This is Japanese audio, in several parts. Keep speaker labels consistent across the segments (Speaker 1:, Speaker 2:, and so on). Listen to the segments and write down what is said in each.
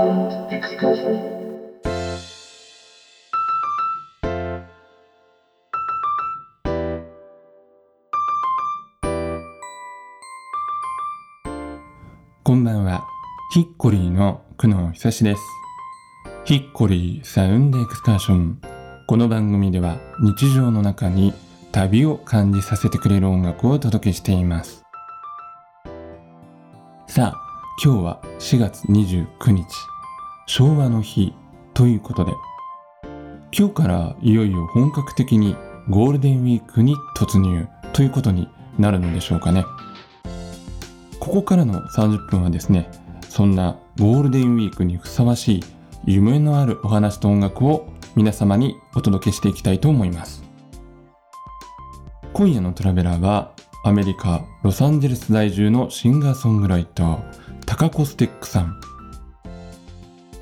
Speaker 1: Sound excursion.
Speaker 2: こんばんは。ヒッコリーの久野久志です。ヒッコリーサウンドエクスカーション。この番組では日常の中に旅を感じさせてくれる音楽をお届けしています。さあ、今日は4月29日、昭和の日ということで、今日からいよいよ本格的にゴールデンウィークに突入ということになるのでしょうかね。ここからの30分はですね、そんなゴールデンウィークにふさわしい夢のあるお話と音楽を皆様にお届けしていきたいと思います。今夜のトラベラーはアメリカ・ロサンゼルス在住のシンガーソングライター、タカコステックさん。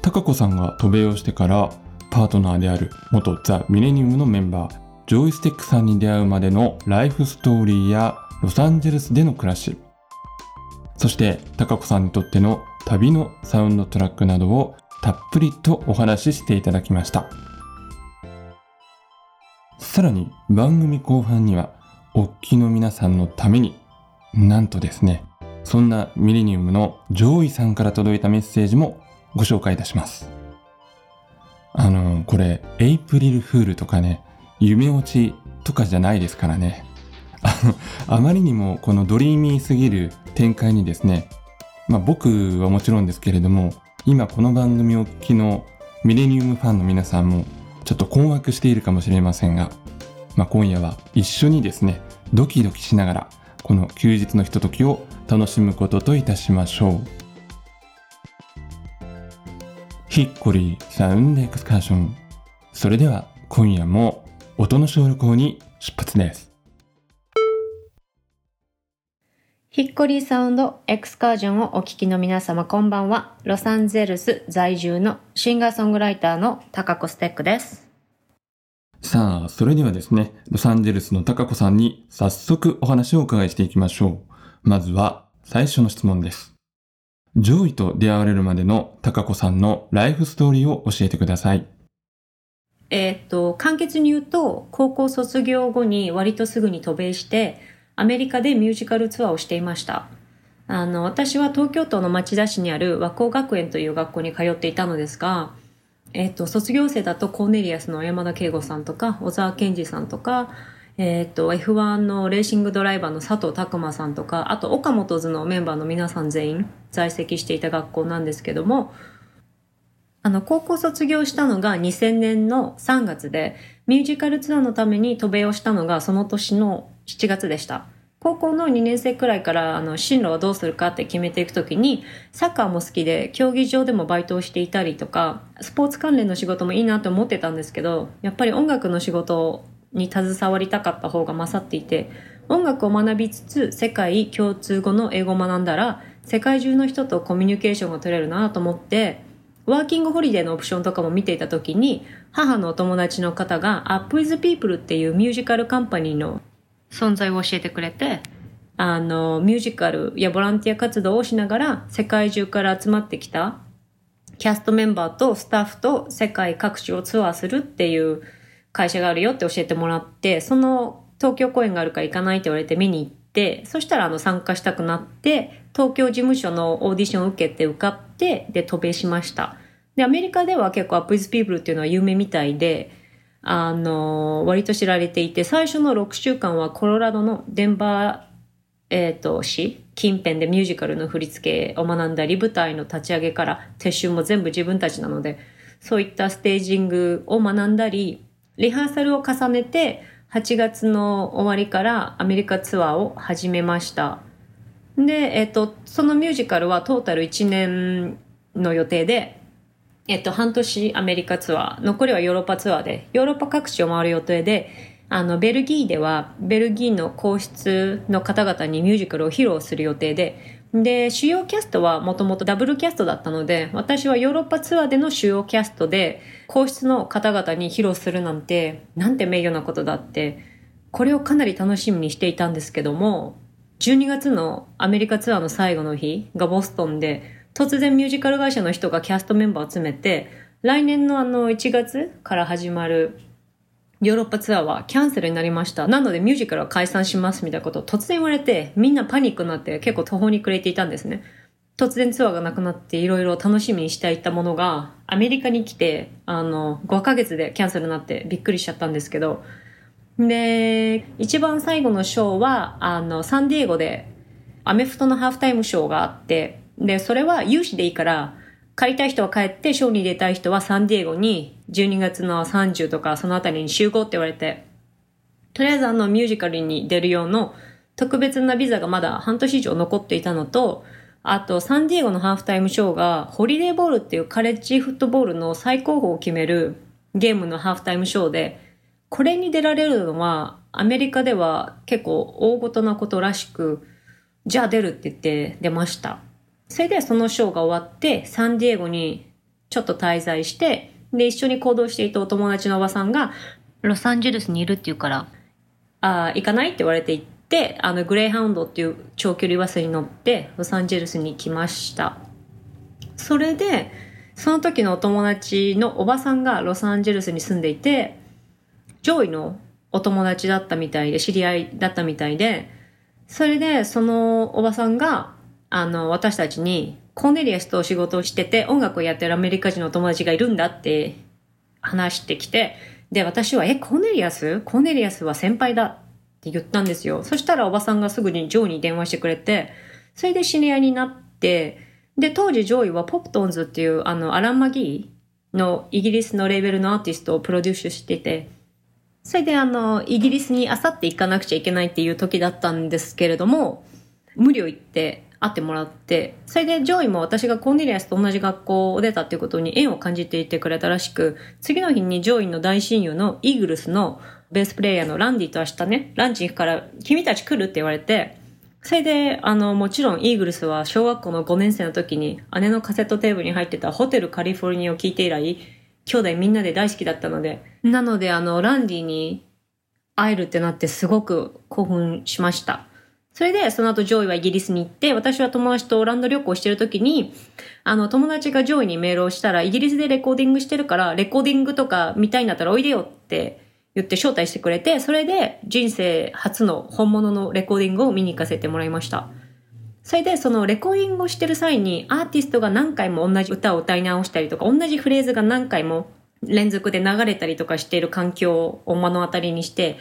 Speaker 2: タカコさんが渡米をしてからパートナーである元ザ・ミレニウムのメンバー、ジョイステックさんに出会うまでのライフストーリーやロサンゼルスでの暮らし、そして、高子さんにとっての旅のサウンドトラックなどをたっぷりとお話ししていただきました。さらに番組後半には、おっきの皆さんのために、なんとですね、そんなミレニウムのジョーイさんから届いたメッセージもご紹介いたします。あの、これ、エイプリルフールとかね、夢落ちとかじゃないですからね。あの、あまりにもこのドリーミーすぎる展開にですね、まあ僕はもちろんですけれども、今この番組を聞きのミレニウムファンの皆さんもちょっと困惑しているかもしれませんが、まあ今夜は一緒にですね、ドキドキしながらこの休日のひとときを楽しむことといたしましょう。ヒッコリーサウンドエクスカーション。それでは今夜も音の小旅行に出発です。
Speaker 3: ヒッコリーサウンドエクスカージョンをお聞きの皆様こんばんは。ロサンゼルス在住のシンガーソングライターのタカコステックです。
Speaker 2: さあ、それではですね、ロサンゼルスの高子さんに早速お話をお伺いしていきましょう。まずは最初の質問です。ジョイと出会われるまでの高子さんのライフストーリーを教えてください。
Speaker 3: えっと、簡潔に言うと、高校卒業後に割とすぐに渡米して、アメリカでミュージカルツアーをしていました。あの、私は東京都の町田市にある和光学園という学校に通っていたのですが、えっ、と、卒業生だとコーネリアスの山田圭吾さんとか、小沢健二さんとか、えっ、と、F1 のレーシングドライバーの佐藤拓磨さんとか、あと、岡本図のメンバーの皆さん全員在籍していた学校なんですけども、あの、高校卒業したのが2000年の3月で、ミュージカルツアーのために渡米をしたのがその年の7月でした。高校の2年生くらいからあの進路はどうするかって決めていくときにサッカーも好きで競技場でもバイトをしていたりとかスポーツ関連の仕事もいいなと思ってたんですけどやっぱり音楽の仕事に携わりたかった方が勝っていて音楽を学びつつ世界共通語の英語を学んだら世界中の人とコミュニケーションが取れるなと思ってワーキングホリデーのオプションとかも見ていた時に母のお友達の方が Up with People っていうミュージカルカンパニーの存在を教えてくれて。あのミュージカルやボランティア活動をしながら世界中から集まってきたキャストメンバーとスタッフと世界各地をツアーするっていう会社があるよって教えてもらってその東京公演があるから行かないって言われて見に行ってそしたらあの参加したくなって東京事務所のオーディションを受けて受かってで渡米しました。でアメリカでは結構 Up with People っていうのは有名みたいであの、割と知られていて、最初の6週間はコロラドのデンバー、えっ、と、市近辺でミュージカルの振り付けを学んだり、舞台の立ち上げから撤収も全部自分たちなので、そういったステージングを学んだり、リハーサルを重ねて、8月の終わりからアメリカツアーを始めました。で、えっ、と、そのミュージカルはトータル1年の予定で、えっと、半年アメリカツアー、残りはヨーロッパツアーで、ヨーロッパ各地を回る予定で、あの、ベルギーでは、ベルギーの皇室の方々にミュージカルを披露する予定で、で、主要キャストはもともとダブルキャストだったので、私はヨーロッパツアーでの主要キャストで、皇室の方々に披露するなんて、なんて名誉なことだって、これをかなり楽しみにしていたんですけども、12月のアメリカツアーの最後の日がボストンで、突然ミュージカル会社の人がキャストメンバーを集めて、来年のあの1月から始まるヨーロッパツアーはキャンセルになりました。なのでミュージカルは解散しますみたいなことを突然言われて、みんなパニックになって結構途方に暮れていたんですね。突然ツアーがなくなっていろいろ楽しみにしていたものが、アメリカに来て、あの、5ヶ月でキャンセルになってびっくりしちゃったんですけど、で、一番最後のショーは、あの、サンディエゴで、アメフトのハーフタイムショーがあって、で、それは有志でいいから、借りたい人は帰って、ショーに出たい人はサンディエゴに12月の30とかそのあたりに集合って言われて、とりあえずあのミュージカルに出る用の特別なビザがまだ半年以上残っていたのと、あとサンディエゴのハーフタイムショーがホリデーボールっていうカレッジフットボールの最高峰を決めるゲームのハーフタイムショーで、これに出られるのはアメリカでは結構大ごとなことらしく、じゃあ出るって言って出ました。それでそのショーが終わって、サンディエゴにちょっと滞在して、で、一緒に行動していたお友達のおばさんが、ロサンゼルスにいるって言うから、ああ、行かないって言われて行って、あの、グレーハウンドっていう長距離バスに乗って、ロサンゼルスに来ました。それで、その時のお友達のおばさんがロサンゼルスに住んでいて、ジョイのお友達だったみたいで、知り合いだったみたいで、それで、そのおばさんが、あの、私たちに、コーネリアスと仕事をしてて、音楽をやってるアメリカ人の友達がいるんだって話してきて、で、私は、え、コーネリアス？コーネリアスは先輩だって言ったんですよ。そしたらおばさんがすぐにジョーに電話してくれて、それで知り合いになって、で、当時ジョーイは Poptones っていう、あの、アランマギーのイギリスのレーベルのアーティストをプロデュースしてて、それであの、イギリスにあさって行かなくちゃいけないっていう時だったんですけれども、無理を言って会ってもらって、それでジョイも私がコーネリアスと同じ学校を出たっていうことに縁を感じていてくれたらしく、次の日にジョイの大親友のイーグルスのベースプレイヤーのランディと明日ね、ランチ行くから君たち来るって言われて、それで、あの、もちろんイーグルスは小学校の5年生の時に姉のカセットテープに入ってたホテルカリフォルニアを聞いて以来、兄弟みんなで大好きだったので、なのであの、ランディに会えるってなってすごく興奮しました。それで、その後ジョイはイギリスに行って、私は友達とオランダ旅行してる時に、あの、友達がジョイにメールをしたら、イギリスでレコーディングしてるから、レコーディングとか見たいんだったらおいでよって言って招待してくれて、それで人生初の本物のレコーディングを見に行かせてもらいました。それで、そのレコーディングをしてる際に、アーティストが何回も同じ歌を歌い直したりとか、同じフレーズが何回も連続で流れたりとかしている環境を目の当たりにして、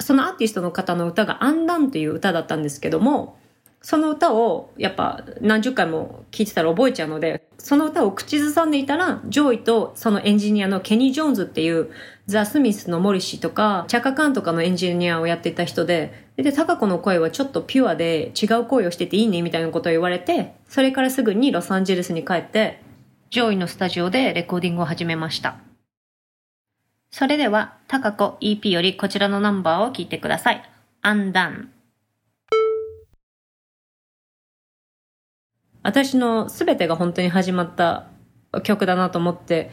Speaker 3: そのアーティストの方の歌がアンダンという歌だったんですけども、その歌をやっぱ何十回も聴いてたら覚えちゃうので、その歌を口ずさんでいたら、ジョイとそのエンジニアのケニー・ジョーンズっていうザ・スミスのモリッシーとか、チャカカンとかのエンジニアをやっていた人で、で、タカコの声はちょっとピュアで違う声をしてていいねみたいなことを言われて、それからすぐにロサンゼルスに帰って、ジョイのスタジオでレコーディングを始めました。それでは、タカコ EP よりこちらのナンバーを聞いてください。アンダン。私の全てが本当に始まった曲だなと思って、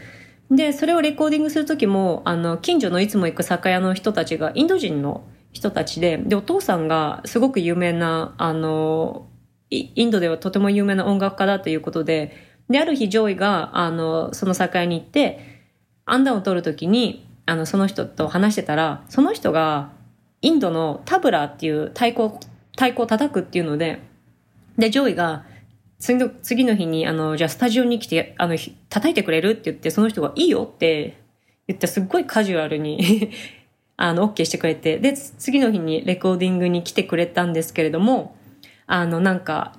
Speaker 3: で、それをレコーディングするときも、あの、近所のいつも行く酒屋の人たちがインド人の人たちで、で、お父さんがすごく有名な、あの、インドではとても有名な音楽家だということで、で、ある日、ジョイが、あの、その酒屋に行って、アンダンを取るときに、あの、その人と話してたら、その人が、インドのタブラっていう太鼓、太鼓を叩くっていうので、で、ジョイが、次の、次の日に、あの、じゃあスタジオに来て、あの、叩いてくれるって言って、その人がいいよって言って、すっごいカジュアルに あの、OK してくれて、で、次の日にレコーディングに来てくれたんですけれども、あの、なんか、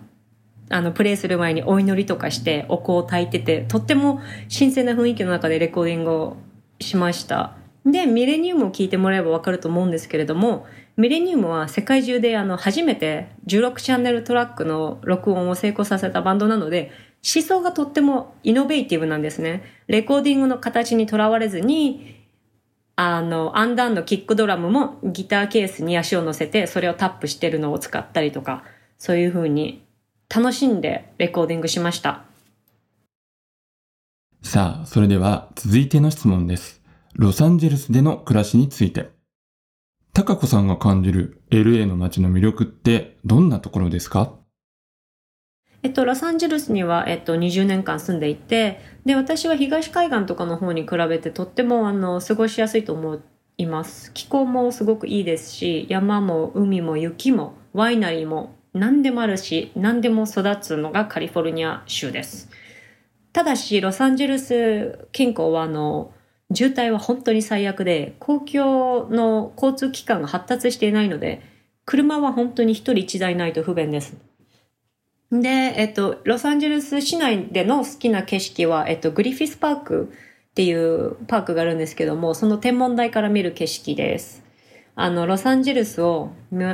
Speaker 3: あの、プレイする前にお祈りとかして、お香を焚いてて、とっても新鮮な雰囲気の中でレコーディングをしました。で、ミレニウムを聞いてもらえばわかると思うんですけれども、ミレニウムは世界中であの初めて16チャンネルトラックの録音を成功させたバンドなので、思想がとってもイノベーティブなんですね。レコーディングの形にとらわれずに、あの、アンダンのキックドラムもギターケースに足を乗せて、それをタップしてるのを使ったりとか、そういう風に楽しんでレコーディングしました。
Speaker 2: さあ、それでは続いての質問です。ロサンゼルスでの暮らしについて。高子さんが感じる LA の街の魅力ってどんなところですか？
Speaker 3: えっと、ロサンゼルスには、えっと、20年間住んでいて、で、私は東海岸とかの方に比べてとっても、あの、過ごしやすいと思います。気候もすごくいいですし、山も海も雪もワイナリーも何でもあるし、何でも育つのがカリフォルニア州です。ただし、ロサンゼルス近郊は、あの、渋滞は本当に最悪で、公共の交通機関が発達していないので、車は本当に一人一台ないと不便です。で、えっと、ロサンゼルス市内での好きな景色は、えっと、グリフィスパークっていうパークがあるんですけども、その天文台から見る景色です。あの、ロサンゼルスを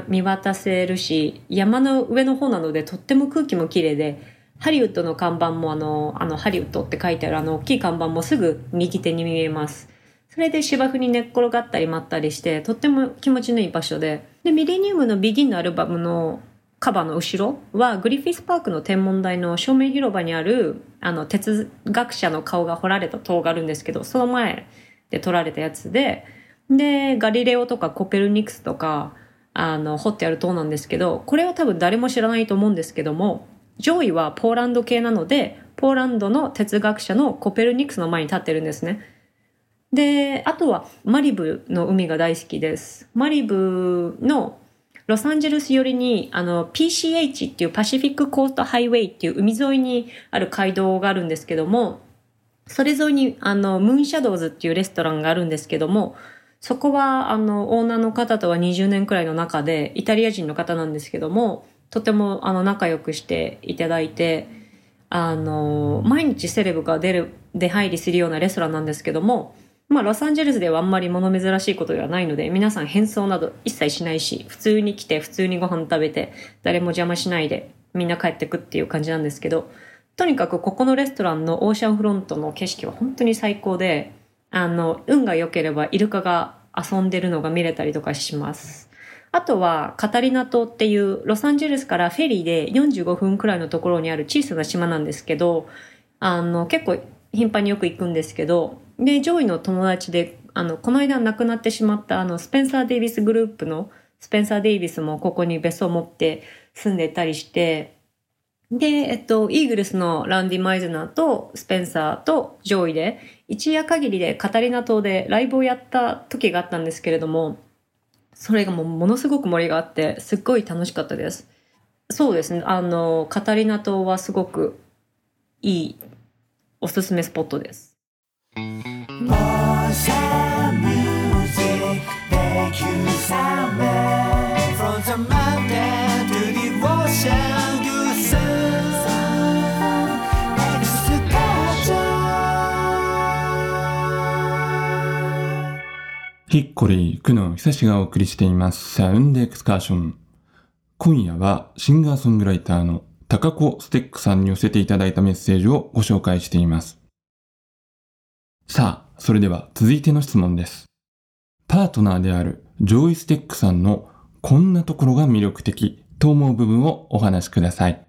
Speaker 3: 見渡せるし、山の上の方なのでとっても空気も綺麗で、ハリウッドの看板もあの、あの、ハリウッドって書いてあるあの大きい看板もすぐ右手に見えます。それで芝生に寝っ転がったり待ったりして、とっても気持ちのいい場所で、で、ミレニウムのビギンのアルバムのカバーの後ろはグリフィスパークの天文台の正面広場にあるあの哲学者の顔が彫られた塔があるんですけどその前で撮られたやつででガリレオとかコペルニクスとかあの彫ってある塔なんですけどこれは多分誰も知らないと思うんですけども上位はポーランド系なのでポーランドの哲学者のコペルニクスの前に立ってるんですね。で、あとはマリブの海が大好きです。マリブのロサンゼルス寄りにあの PCH っていうパシフィックコーストハイウェイっていう海沿いにある街道があるんですけども、それ沿いにあのムーンシャドウズっていうレストランがあるんですけども、そこはあのオーナーの方とは20年くらいの中でイタリア人の方なんですけども、とてもあの仲良くしていただいて、あの、毎日セレブが出る、出入りするようなレストランなんですけども、まあ、ロサンゼルスではあんまり物珍しいことではないので、皆さん変装など一切しないし、普通に来て、普通にご飯食べて、誰も邪魔しないで、みんな帰ってくっていう感じなんですけど、とにかくここのレストランのオーシャンフロントの景色は本当に最高で、あの、運が良ければイルカが遊んでるのが見れたりとかします。あとは、カタリナ島っていうロサンゼルスからフェリーで45分くらいのところにある小さな島なんですけど、あの、結構頻繁によく行くんですけど、で、上位の友達で、あの、この間亡くなってしまった、あの、スペンサー・デイビスグループのスペンサー・デイビスもここに別荘を持って住んでたりして、で、えっと、イーグルスのランディ・マイズナーとスペンサーと上位で、一夜限りでカタリナ島でライブをやった時があったんですけれども、それがもうものすごく盛りがあって、すっごい楽しかったです。そうですね。あの、カタリナ島はすごくいいおすすめスポットです。
Speaker 2: ヒッコリー、久野久志がお送りしています。サウンドエクスカーション。今夜はシンガーソングライターの高子ステックさんに寄せていただいたメッセージをご紹介しています。さあ、それでは続いての質問です。パートナーであるジョイステックさんのこんなところが魅力的と思う部分をお話しください。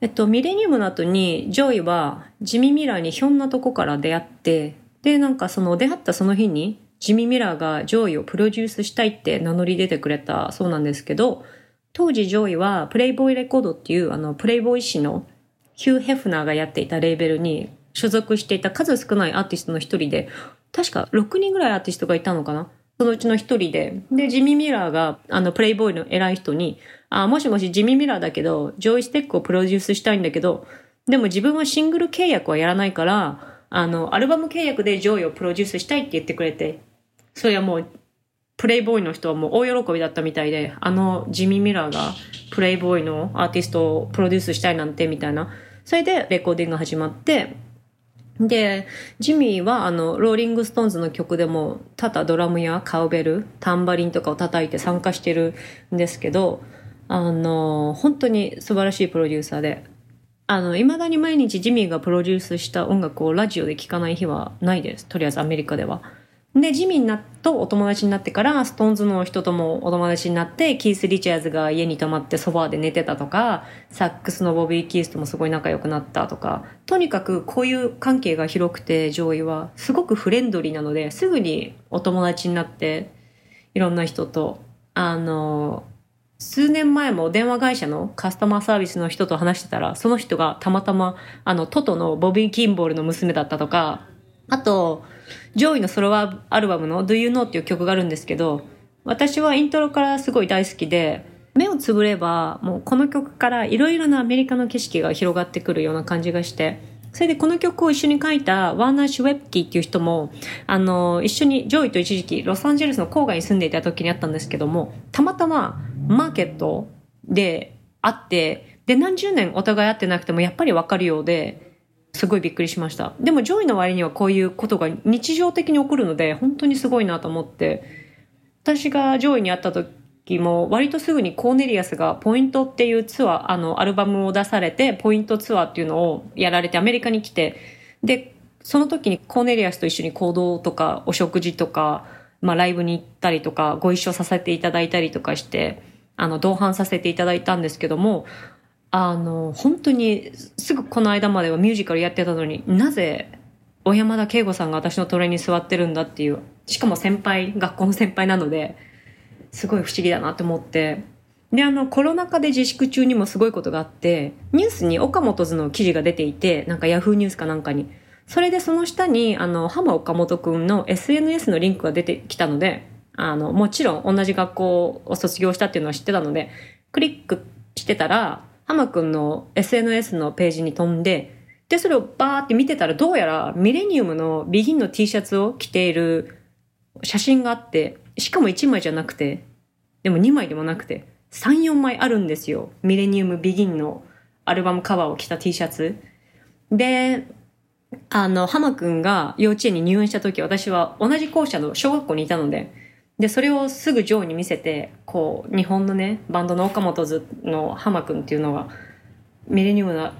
Speaker 3: えっと、ミレニウムの後にジョイはジミ・ミラーにひょんなとこから出会って、で、なんかその出会ったその日にジミー・ミラーがジョイをプロデュースしたいって名乗り出てくれたそうなんですけど、当時ジョイはプレイボーイレコードっていうあのプレイボーイ誌のヒュー・ヘフナーがやっていたレーベルに所属していた数少ないアーティストの一人で、確か6人ぐらいアーティストがいたのかな？そのうちの一人で。で、ジミー・ミラーが、あの、プレイボーイの偉い人に、あ、もしもしジミー・ミラーだけど、ジョイ・ステックをプロデュースしたいんだけど、でも自分はシングル契約はやらないから、あの、アルバム契約でジョイをプロデュースしたいって言ってくれて、それはもう、プレイボーイの人はもう大喜びだったみたいで、あのジミー・ミラーがプレイボーイのアーティストをプロデュースしたいなんてみたいな。それでレコーディングが始まって、で、ジミーはあの、ローリングストーンズの曲でも、ただドラムやカウベル、タンバリンとかを叩いて参加してるんですけど、あの、本当に素晴らしいプロデューサーで、あの、未だに毎日ジミーがプロデュースした音楽をラジオで聴かない日はないです。とりあえずアメリカでは。で、ジミーなとお友達になってから、ストーンズの人ともお友達になって、キース・リチャーズが家に泊まってソファーで寝てたとか、サックスのボビー・キースともすごい仲良くなったとか、とにかく交友関係が広くて、ジョイは、すごくフレンドリーなので、すぐにお友達になって、いろんな人と、あの、数年前も電話会社のカスタマーサービスの人と話してたら、その人がたまたま、あの、トトのボビー・キンボールの娘だったとか、あと、上位のソロアルバムの Do You Know っていう曲があるんですけど、私はイントロからすごい大好きで、目をつぶれば、もうこの曲からいろいろなアメリカの景色が広がってくるような感じがして、それでこの曲を一緒に書いたワーナー・シュウェッキーっていう人も、あの、一緒にジョイと一時期ロサンゼルスの郊外に住んでいた時にあったんですけども、たまたまマーケットで会って、で、何十年お互い会ってなくてもやっぱりわかるようで、すごいびっくりしました。でもジョイの周りにはこういうことが日常的に起こるので、本当にすごいなと思って、私がジョイに会った時も割とすぐにコーネリアスがポイントっていうツアー、あの、アルバムを出されて、ポイントツアーっていうのをやられてアメリカに来て、で、その時にコーネリアスと一緒に行動とかお食事とか、まあライブに行ったりとか、ご一緒させていただいたりとかして、あの、同伴させていただいたんですけども、あの、本当にすぐこの間まではミュージカルやってたのになぜ小山田圭吾さんが私のトレに座ってるんだっていう、しかも先輩、学校の先輩なので、すごい不思議だなって思って。で、あの、コロナ禍で自粛中にもすごいことがあって、ニュースに岡本図の記事が出ていて、なんかヤフーニュースかなんかに。それでその下に、あの、浜岡本くんの SNS のリンクが出てきたので、あの、もちろん同じ学校を卒業したっていうのは知ってたので、クリックしてたら、浜くんの SNS のページに飛んで、で、それをバーって見てたら、どうやらミレニウムのビギンの T シャツを着ている写真があって、しかも1枚じゃなくて、でも2枚でもなくて、3、4枚あるんですよ。ミレニウムビギンのアルバムカバーを着た T シャツ。で、あの、浜くんが幼稚園に入園した時、私は同じ校舎の小学校にいたので、で、それをすぐジョーに見せて、こう、日本のね、バンドの岡本図の浜くんっていうのが、ミレニウムの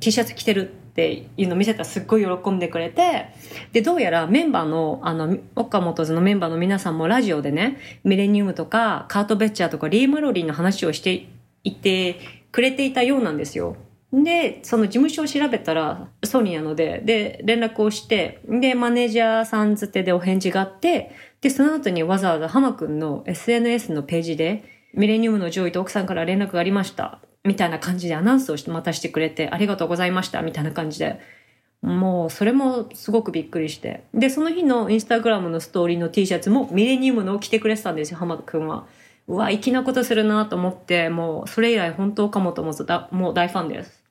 Speaker 3: T シャツ着てるっていうのを見せたらすっごい喜んでくれて、で、どうやらメンバーの、あの、岡本図のメンバーの皆さんもラジオでね、ミレニウムとか、カート・ベッチャーとか、リー・マロリンの話をしていてくれていたようなんですよ。で、その事務所を調べたら、ソニーなので、で、連絡をして、で、マネージャーさんづてでお返事があって、で、その後にわざわざハマくんの SNS のページで、ミレニウムの上位と奥さんから連絡がありました。みたいな感じでアナウンスをしてまたしてくれて、ありがとうございました、みたいな感じで。もう、それもすごくびっくりして。で、その日のインスタグラムのストーリーの T シャツもミレニウムのを着てくれてたんですよ、浜くんは。うわ、粋なことするなと思って、もう、それ以来本当岡本ももう大ファンです。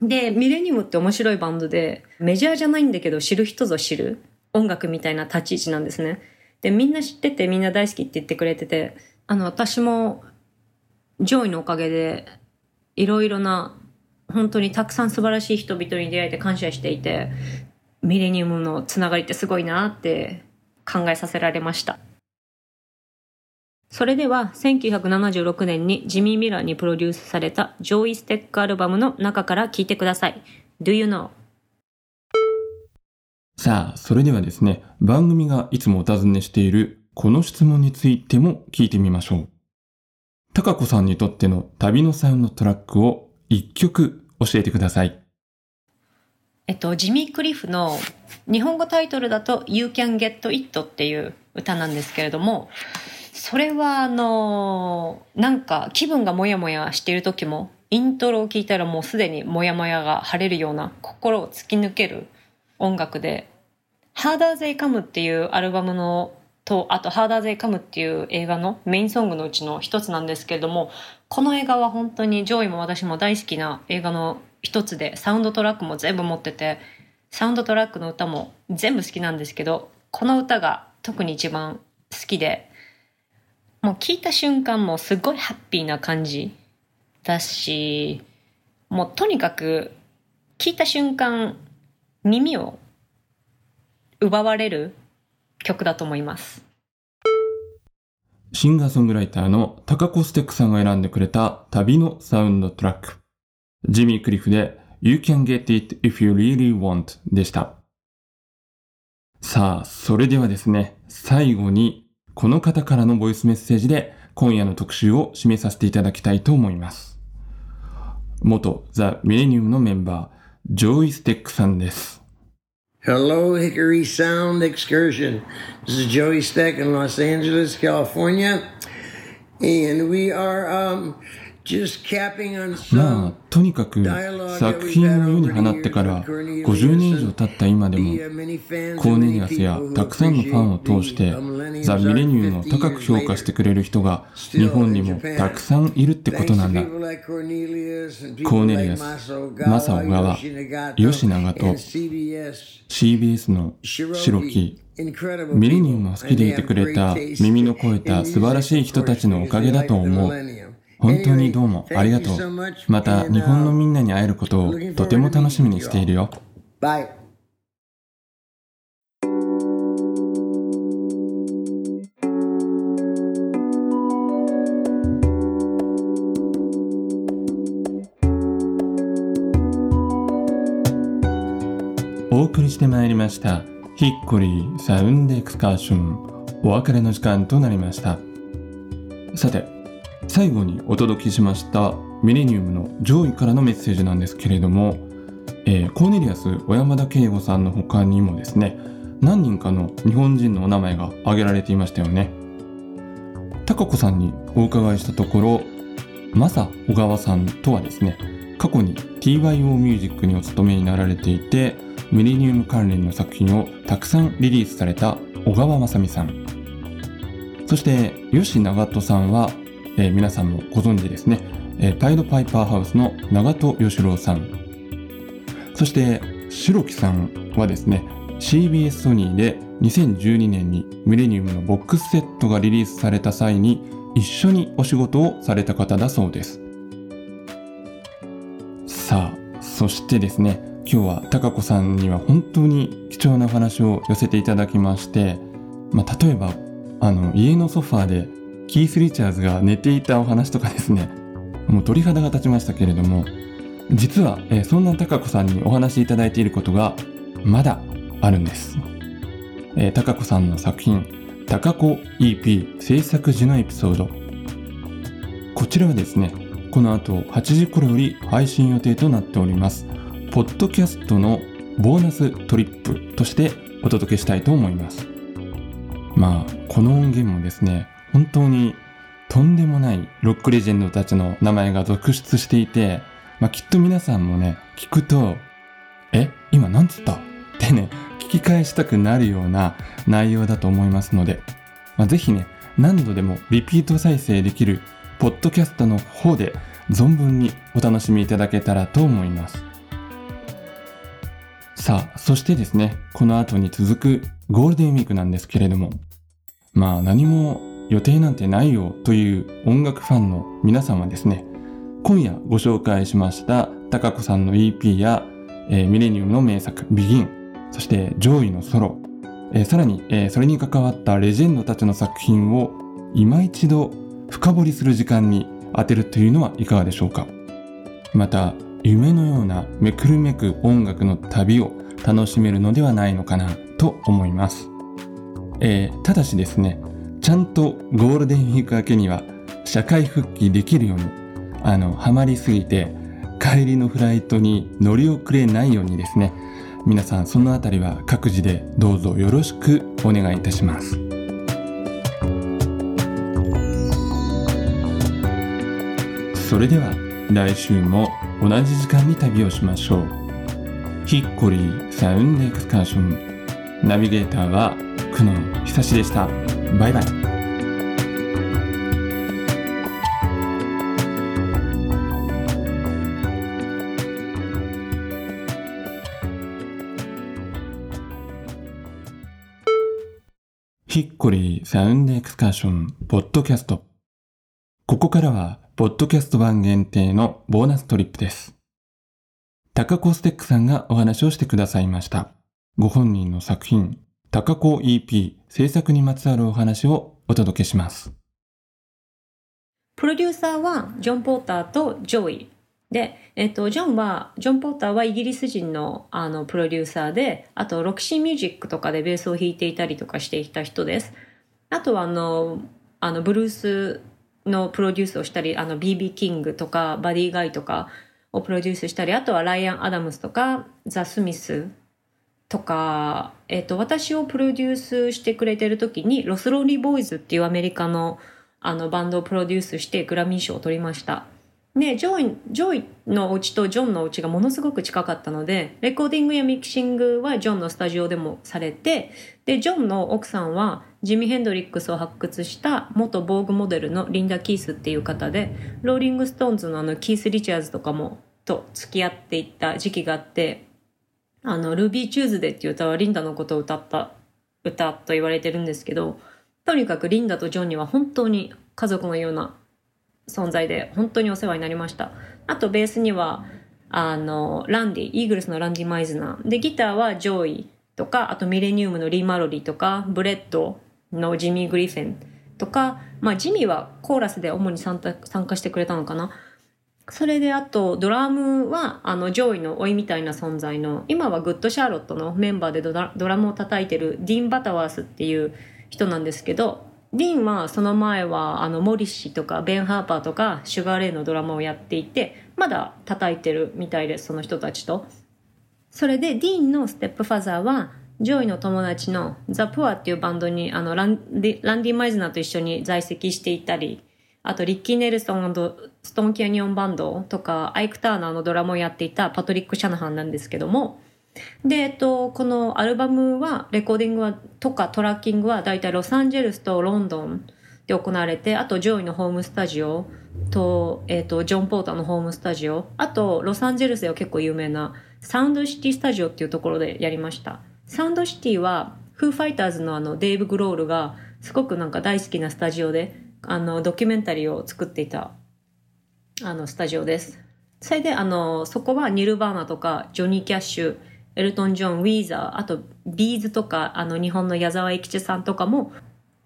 Speaker 3: で、ミレニウムって面白いバンドで、メジャーじゃないんだけど知る人ぞ知る音楽みたいな立ち位置なんですね。で、みんな知っててみんな大好きって言ってくれてて、あの、私も上位のおかげで、いろいろな、本当にたくさん素晴らしい人々に出会えて感謝していて、ミレニウムのつながりってすごいなって考えさせられました。それでは1976年にジミー・ミラーにプロデュースされたジョイ・ステックアルバムの中から聴いてください。Do you know?
Speaker 2: さあ、それではですね、番組がいつもお尋ねしているこの質問についても聞いてみましょう。高子さんにとっての旅のサウンドトラックを一曲教えてください。
Speaker 3: えっと、ジミー・クリフの日本語タイトルだと You Can Get It っていう歌なんですけれども、それはあの、なんか気分がモヤモヤしている時も、イントロを聴いたらもうすでにモヤモヤが晴れるような心を突き抜ける音楽で、Harder They Come っていうアルバムのと、あと、ハーダーゼイカムっていう映画のメインソングのうちの一つなんですけれども、この映画は本当に上位も私も大好きな映画の一つで、サウンドトラックも全部持ってて、サウンドトラックの歌も全部好きなんですけど、この歌が特に一番好きで、もう聞いた瞬間もすごいハッピーな感じだし、もうとにかく聞いた瞬間耳を奪われる曲だと思います。
Speaker 2: シンガーソングライターのタカコステックさんが選んでくれた旅のサウンドトラック。ジミー・クリフで You can get it if you really want でした。さあ、それではですね、最後にこの方からのボイスメッセージで今夜の特集を締めさせていただきたいと思います。元ザ・ミレニウムのメンバー、ジョイ・ステックさんです。
Speaker 1: Hello, Hickory Sound Excursion. This is Joey Steck in Los Angeles, California. And we are um,
Speaker 2: まあとにかく作品を世に放ってから50年以上経った今でも
Speaker 1: uh,
Speaker 2: コーネリアスやたくさんのファンを通してザ・ミレニウムを高く評価してくれる人が日本にもたくさんいるってことなんだコーネリアスマサオガワ吉永と
Speaker 1: CBS
Speaker 2: の白木ミレニウ.ムを好きでいてくれた耳の肥えた素晴らしい人たちのおかげだと思う。本当にどうもありがとう。また日本のみんなに会えることをとても楽しみにしているよ。
Speaker 1: Bye.
Speaker 2: お送りしてまいりましたヒッコリーサウンドエクスカーションお別れの時間となりましたさて最後にお届けしましたミレニウムの上位からのメッセージなんですけれども、えーコーネリアス小山田圭吾さんの他にもですね何人かの日本人のお名前が挙げられていましたよね。高子さんにお伺いしたところマサ小川さんとはですね過去に TYO ミュージックにお勤めになられていてミレニウム関連の作品をたくさんリリースされた小川正美さん。そして吉長門さんは、えー皆さんもご存知ですね、えーパイドパイパーハウスの長門義郎さん。そして白木さんはですね CBS ソニーで2012年にミレニウムのボックスセットがリリースされた際に一緒にお仕事をされた方だそうです。さあそしてですね今日は高子さんには本当に貴重なお話を寄せていただきまして、まあ、例えばあの家のソファーでキース・リチャーズが寝ていたお話とかですね。もう鳥肌が立ちましたけれども。実は、えーそんな高子さんにお話しいただいていることがまだあるんです、えー高子さんの作品「高子 EP 制作時のエピソード」こちらはですねこの後8時頃より配信予定となっております。ポッドキャストのボーナストリップとしてお届けしたいと思います。まあこの音源もですね本当にとんでもないロックレジェンドたちの名前が続出していて、まあ、きっと皆さんもね聞くと「え今なんつった?」ってね聞き返したくなるような内容だと思いますので、まあ、ぜひね何度でもリピート再生できるポッドキャストの方で存分にお楽しみいただけたらと思いますさあそしてですねこの後に続くゴールデンウィークなんですけれどもまあ何も予定なんてないよという音楽ファンの皆さんはですね今夜ご紹介しました高子さんの EP や、えーミレニウムの名作「BEGIN」そして上位のソロ、えーさらに、えーそれに関わったレジェンドたちの作品を今一度深掘りする時間に当てるというのはいかがでしょうか。また夢のようなめくるめく音楽の旅を楽しめるのではないのかなと思います、えーただしですねちゃんとゴールデンウィーク明けには社会復帰できるようにあのハマりすぎて帰りのフライトに乗り遅れないようにですね。皆さんそのあたりは各自でどうぞよろしくお願いいたします。それでは来週も同じ時間に旅をしましょう。ヒッコリーサウンドエクスカーション。ナビゲーターは久野久志でした。バイバイ。サウンドエクスカーションポッドキャスト。ここからはポッドキャスト版限定のボーナストリップです。高子ステックさんがお話をしてくださいました。ご本人の作品高子 EP 制作にまつわるお話をお届けします。
Speaker 3: プロデューサーはジョン・ポーターとジョイ。で、えっと、ジョンはジョン・ポーターはイギリス人のあのプロデューサーであとロキシーミュージックとかでベースを弾いていたりとかしていた人です。あとはあのあのブルースのプロデュースをしたりあの BB キングとかバディ・ガイとかをプロデュースしたりあとはライアン・アダムスとかザ・スミスとか、えっと、私をプロデュースしてくれてる時にロスロンリーボーイズっていうアメリカのあのバンドをプロデュースしてグラミー賞を取りました。で、ジョイ、ジョイのお家とジョンのお家がものすごく近かったので、レコーディングやミキシングはジョンのスタジオでもされて、で、ジョンの奥さんはジミ・ヘンドリックスを発掘した元ヴォーグモデルのリンダ・キースっていう方で、ローリング・ストーンズのあのキース・リチャーズとかもと付き合っていった時期があって、あの、ルビー・チューズデーっていう歌はリンダのことを歌った歌と言われてるんですけど、とにかくリンダとジョンには本当に家族のような存在で本当にお世話になりました。あとベースには、あの、ランディ、イーグルスのランディ・マイズナー。で、ギターはジョイとか、あとミレニウムのリー・マロリーとか、ブレッドのジミー・グリフィンとか、まあジミーはコーラスで主に参加してくれたのかな。それであとドラムはあのジョイの甥みたいな存在の今はグッドシャーロットのメンバーでドラドラムを叩いてるディーン・バタワースっていう人なんですけどディーンはその前はあのモリッシーとかベン・ハーパーとかシュガー・レイのドラムをやっていてまだ叩いてるみたいですその人たちとそれでディーンのステップファザーはジョイの友達のザ・プアっていうバンドにあのランディランディ・マイズナーと一緒に在籍していたりあとリッキー・ネルソンストーン・キャニオンバンドとかアイク・ターナーのドラムをやっていたパトリック・シャナハンなんですけども。で、えっと、このアルバムはレコーディングはとかトラッキングはだいたいロサンゼルスとロンドンで行われてあとジョイのホームスタジオと,、えっとジョン・ポーターのホームスタジオあとロサンゼルスでは結構有名なサウンドシティスタジオっていうところでやりました。サウンドシティはフーファイターズのあのデイブ・グロールがすごくなんか大好きなスタジオであのドキュメンタリーを作っていたあのスタジオです。それであのそこはニルバーナとかジョニー・キャッシュエルトン・ジョン、ウィーザー、あとビーズとかあの日本の矢沢永吉さんとかも、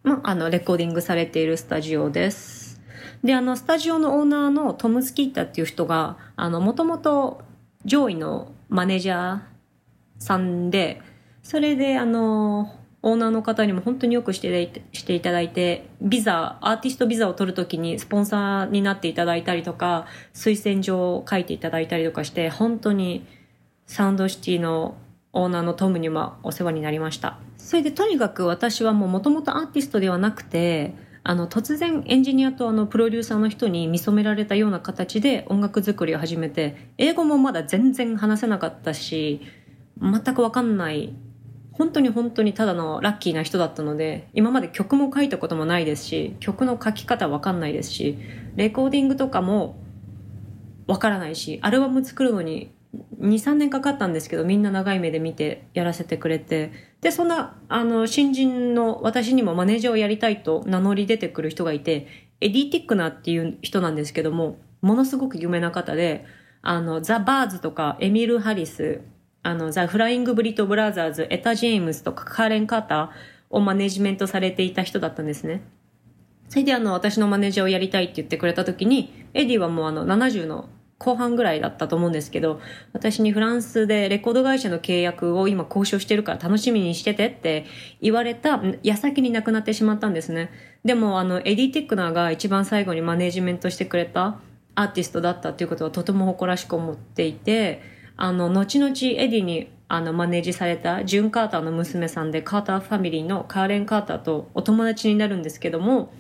Speaker 3: まあ、あのレコーディングされているスタジオです。であのスタジオのオーナーのトム・スキータっていう人があのもともと上位のマネージャーさんでそれであのオーナーの方にも本当によくしてしていただいて、ビザ、アーティストビザを取るときにスポンサーになっていただいたりとか、推薦状を書いていただいたりとかして、本当にサウンドシティのオーナーのトムにもお世話になりました。それでとにかく私はもう元々アーティストではなくて、あの突然エンジニアとあのプロデューサーの人に見初められたような形で音楽作りを始めて、英語もまだ全然話せなかったし、全くわかんない本当に本当にただのラッキーな人だったので今まで曲も書いたこともないですし曲の書き方わかんないですしレコーディングとかもわからないしアルバム作るのに23年かかったんですけどみんな長い目で見てやらせてくれてでそんなあの新人の私にもマネージャーをやりたいと名乗り出てくる人がいてエディ・ティックナーっていう人なんですけどもものすごく有名な方であのザ・バーズとかエミルー・ハリスあの、ザ・フライング・ブリトー・ブラザーズ、エタ・ジェームスとかカーレン・カーターをマネジメントされていた人だったんですね。それであの、私のマネージャーをやりたいって言ってくれた時に、エディはもうあの、70の後半ぐらいだったと思うんですけど、私にフランスでレコード会社の契約を今交渉してるから楽しみにしててって言われた矢先に亡くなってしまったんですね。でもあの、エディ・ティックナーが一番最後にマネージメントしてくれたアーティストだったっていうことはとても誇らしく思っていて、あの、後々エディにあのマネージされたジュン・カーターの娘さんでカーターファミリーのカーレン・カーターとお友達になるんですけども、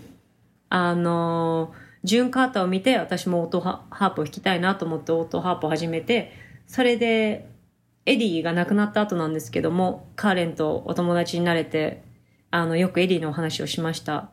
Speaker 3: あの、ジュン・カーターを見て私もオートハープを弾きたいなと思ってオートハープを始めて、それでエディが亡くなった後なんですけども、カーレンとお友達になれて、あの、よくエディのお話をしました。